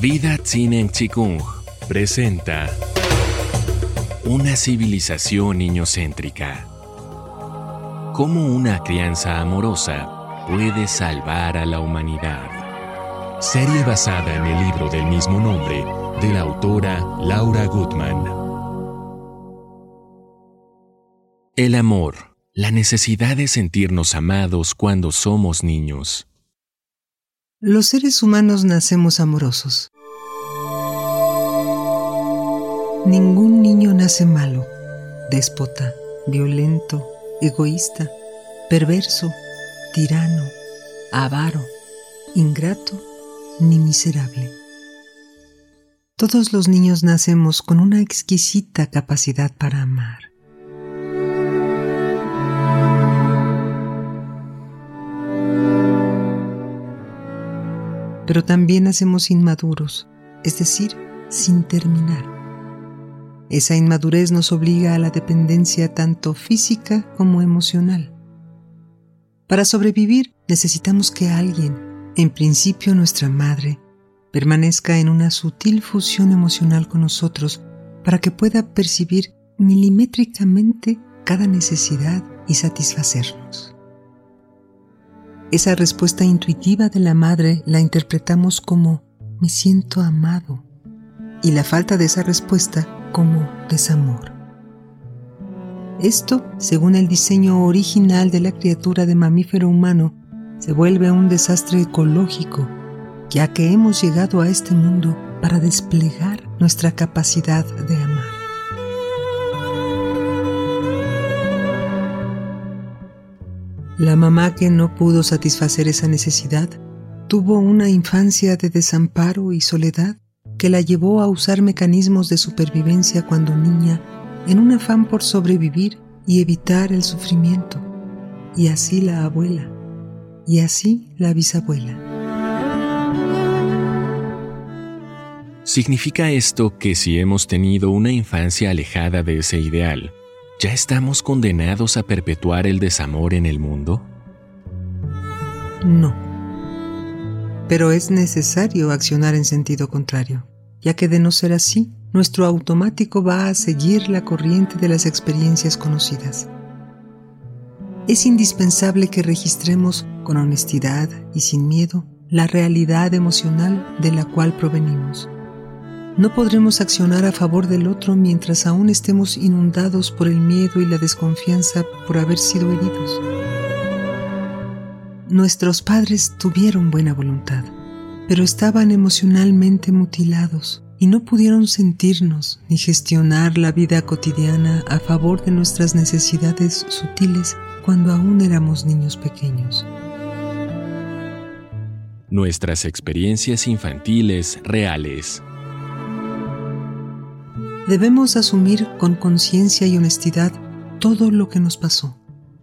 Vida Tsinen Chikung presenta Una civilización niñocéntrica. Cómo una crianza amorosa puede salvar a la humanidad. Serie basada en el libro del mismo nombre de la autora Laura Gutman. El amor, la necesidad de sentirnos amados cuando somos niños. Los seres humanos nacemos amorosos. Ningún niño nace malo, déspota, violento, egoísta, perverso, tirano, avaro, ingrato ni miserable. Todos los niños nacemos con una exquisita capacidad para amar. Pero también nacemos inmaduros, es decir, sin terminar. Esa inmadurez nos obliga a la dependencia tanto física como emocional. Para sobrevivir necesitamos que alguien, en principio nuestra madre, permanezca en una sutil fusión emocional con nosotros para que pueda percibir milimétricamente cada necesidad y satisfacernos. Esa respuesta intuitiva de la madre la interpretamos como me siento amado y la falta de esa respuesta como desamor. Esto, según el diseño original de la criatura de mamífero humano, se vuelve un desastre ecológico, ya que hemos llegado a este mundo para desplegar nuestra capacidad de amar. La mamá que no pudo satisfacer esa necesidad tuvo una infancia de desamparo y soledad que la llevó a usar mecanismos de supervivencia cuando niña en un afán por sobrevivir y evitar el sufrimiento. Y así la abuela, y así la bisabuela. ¿Significa esto que si hemos tenido una infancia alejada de ese ideal, ¿Ya estamos condenados a perpetuar el desamor en el mundo? No. Pero es necesario accionar en sentido contrario, ya que de no ser así, nuestro automático va a seguir la corriente de las experiencias conocidas. Es indispensable que registremos con honestidad y sin miedo la realidad emocional de la cual provenimos no podremos accionar a favor del otro mientras aún estemos inundados por el miedo y la desconfianza por haber sido heridos. Nuestros padres tuvieron buena voluntad, pero estaban emocionalmente mutilados y no pudieron sentirnos ni gestionar la vida cotidiana a favor de nuestras necesidades sutiles cuando aún éramos niños pequeños. Nuestras experiencias infantiles reales debemos asumir con conciencia y honestidad todo lo que nos pasó.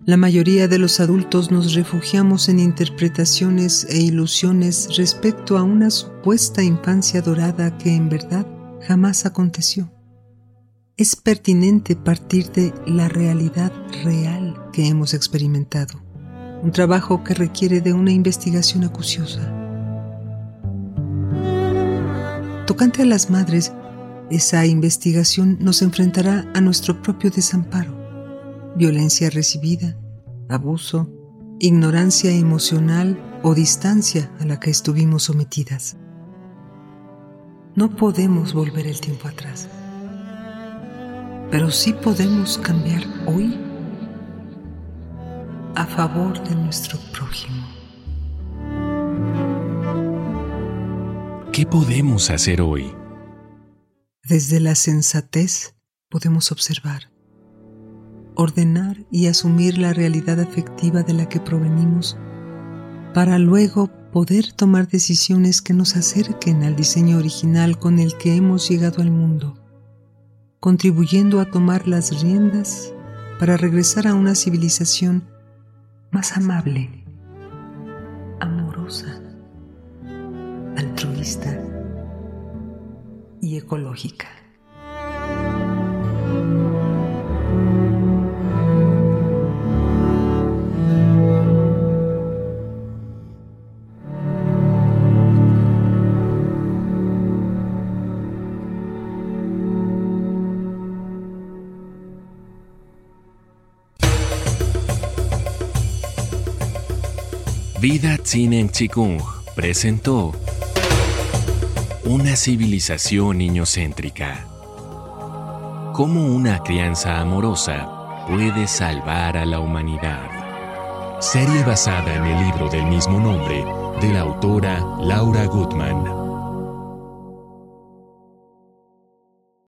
La mayoría de los adultos nos refugiamos en interpretaciones e ilusiones respecto a una supuesta infancia dorada que en verdad jamás aconteció. Es pertinente partir de la realidad real que hemos experimentado, un trabajo que requiere de una investigación acuciosa. Tocante a las madres, esa investigación nos enfrentará a nuestro propio desamparo, violencia recibida, abuso, ignorancia emocional o distancia a la que estuvimos sometidas. No podemos volver el tiempo atrás, pero sí podemos cambiar hoy a favor de nuestro prójimo. ¿Qué podemos hacer hoy? Desde la sensatez podemos observar, ordenar y asumir la realidad afectiva de la que provenimos para luego poder tomar decisiones que nos acerquen al diseño original con el que hemos llegado al mundo, contribuyendo a tomar las riendas para regresar a una civilización más amable, amorosa, altruista ecológica. Vida Cine Chikung presentó una civilización niñocéntrica. Cómo una crianza amorosa puede salvar a la humanidad. Serie basada en el libro del mismo nombre de la autora Laura Gutman.